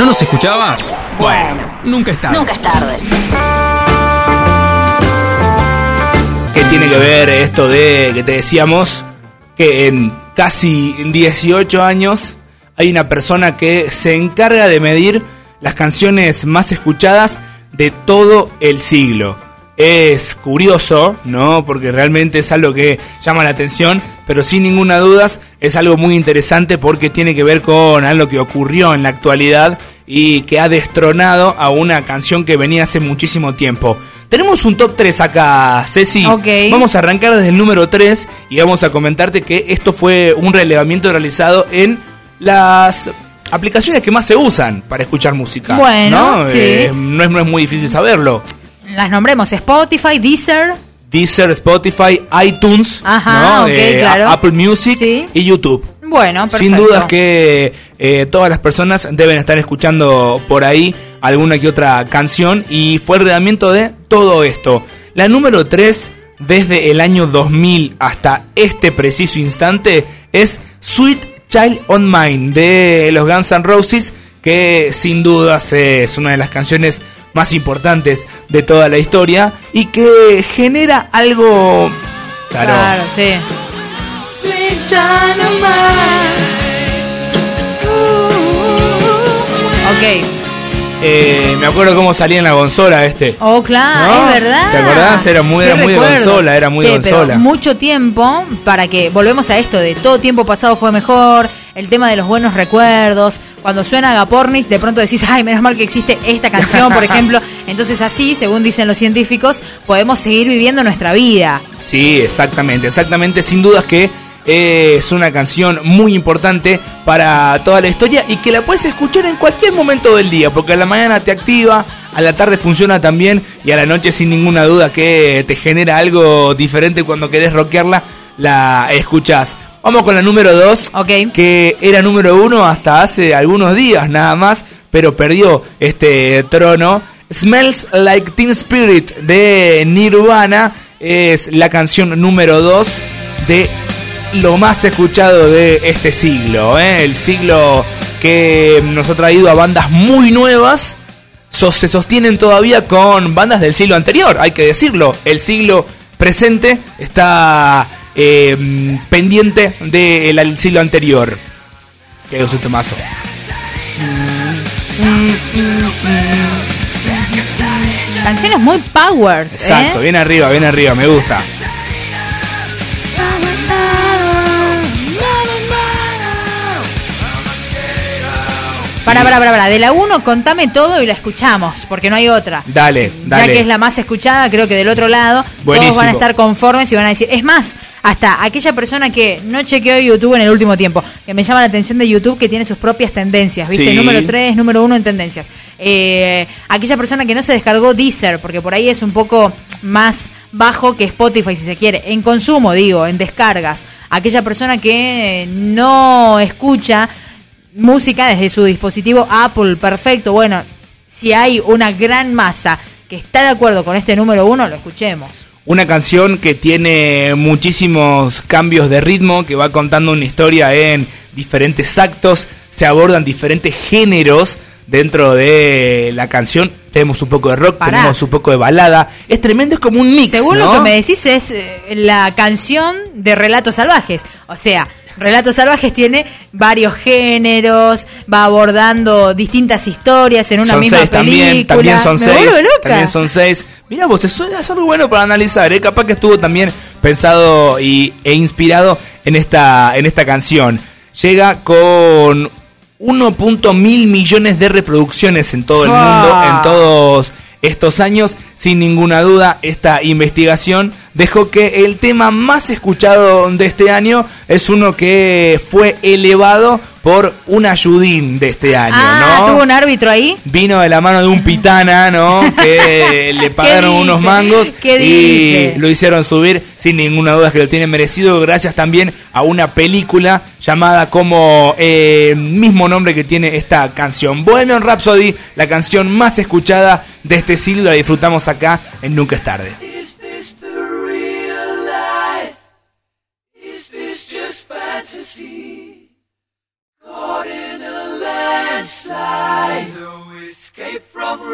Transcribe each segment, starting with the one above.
¿No nos escuchabas? Bueno, nunca es tarde. Nunca es tarde. ¿Qué tiene que ver esto de que te decíamos que en casi 18 años hay una persona que se encarga de medir las canciones más escuchadas de todo el siglo? Es curioso, ¿no? Porque realmente es algo que llama la atención, pero sin ninguna duda es algo muy interesante porque tiene que ver con algo que ocurrió en la actualidad y que ha destronado a una canción que venía hace muchísimo tiempo. Tenemos un top 3 acá, Ceci. Ok. Vamos a arrancar desde el número 3 y vamos a comentarte que esto fue un relevamiento realizado en las aplicaciones que más se usan para escuchar música. Bueno, ¿no? sí. Eh, no, es, no es muy difícil saberlo. Las nombremos Spotify, Deezer. Deezer, Spotify, iTunes, Ajá, Eh, claro. Apple Music Sí. y YouTube. Bueno, perfecto. Sin dudas que eh, todas las personas deben estar escuchando por ahí alguna que otra canción y fue el relevamiento de todo esto. La número 3 desde el año 2000 hasta este preciso instante es Sweet Child on Mine de los Guns N' Roses que sin dudas es una de las canciones más importantes de toda la historia y que genera algo... Claro, Claro, sí. Ok. eh, me acuerdo cómo salía en la consola este. Oh, claro, ¿No? es verdad. ¿Te acordás? Era muy- era muy de consola, era muy pero consola. mucho tiempo para que volvemos a esto de todo tiempo pasado fue mejor, el tema de los buenos recuerdos. Cuando suena Agapornis, de pronto decís, ay, menos mal que existe esta canción, por ejemplo. Entonces, así, según dicen los científicos, podemos seguir viviendo nuestra vida. Sí, exactamente, exactamente. Sin dudas que eh, es una canción muy importante para toda la historia y que la puedes escuchar en cualquier momento del día, porque a la mañana te activa, a la tarde funciona también y a la noche sin ninguna duda que te genera algo diferente cuando querés rockearla, la escuchás. Vamos con la número 2, Ok. que era número 1 hasta hace algunos días nada más, pero perdió este trono. Smells Like Teen Spirit de Nirvana es la canción número 2 de lo más escuchado de este siglo. ¿eh? El siglo que nos ha traído a bandas muy nuevas. so- se sostienen todavía con bandas del siglo anterior, hay que decirlo. El siglo presente está eh, pendiente del siglo anterior. Que es un temazo. Canciones muy powers. Exacto, ¿eh? bien arriba, bien arriba, me gusta. Para, para, para, para. De la 1, contame todo y la escuchamos, porque no hay otra. Dale, dale. Ya que es la más escuchada, creo que del otro lado Buenísimo. todos van a estar conformes y van a decir, es más, hasta aquella persona que no chequeó YouTube en el último tiempo, que me llama la atención de YouTube que tiene sus propias tendencias, ¿viste? Sí. Número 3, número 1 en tendencias. Eh, aquella persona que no se descargó Deezer, porque por ahí es un poco más bajo que Spotify si se quiere, en consumo digo, en descargas. Aquella persona que no escucha música desde su dispositivo Apple, perfecto. Bueno, si hay una gran masa que está de acuerdo con este número uno, lo escuchemos. Una canción que tiene muchísimos cambios de ritmo, que va contando una historia en diferentes actos, se abordan diferentes géneros dentro de la canción. Tenemos un poco de rock, Pará. tenemos un poco de balada. Es tremendo, es como un mix. Según lo que me decís, es eh, la canción de Relatos Salvajes. O sea, Relatos Salvajes tiene varios géneros, va abordando distintas historias en una son misma seis película. también, también son Me seis. loca. También son seis. Mira vos, eso es algo bueno para analizar, ¿eh? capaz que estuvo también pensado y, e inspirado en esta, en esta canción. Llega con 1.000 millones de reproducciones en todo el mundo, en todos estos años. Sin ninguna duda, esta investigación dejó que el tema más escuchado de este año es uno que fue elevado por un ayudín de este año, ah, ¿no? tuvo un árbitro ahí. vino de la mano de un pitana, ¿no? Que le pagaron dice? unos mangos ¿Qué y dice? lo hicieron subir sin ninguna duda que lo tiene merecido gracias también a una película llamada como eh, mismo nombre que tiene esta canción. Bohemian Rhapsody, la canción más escuchada de este siglo, la disfrutamos acá en Nunca es tarde.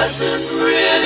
doesn't really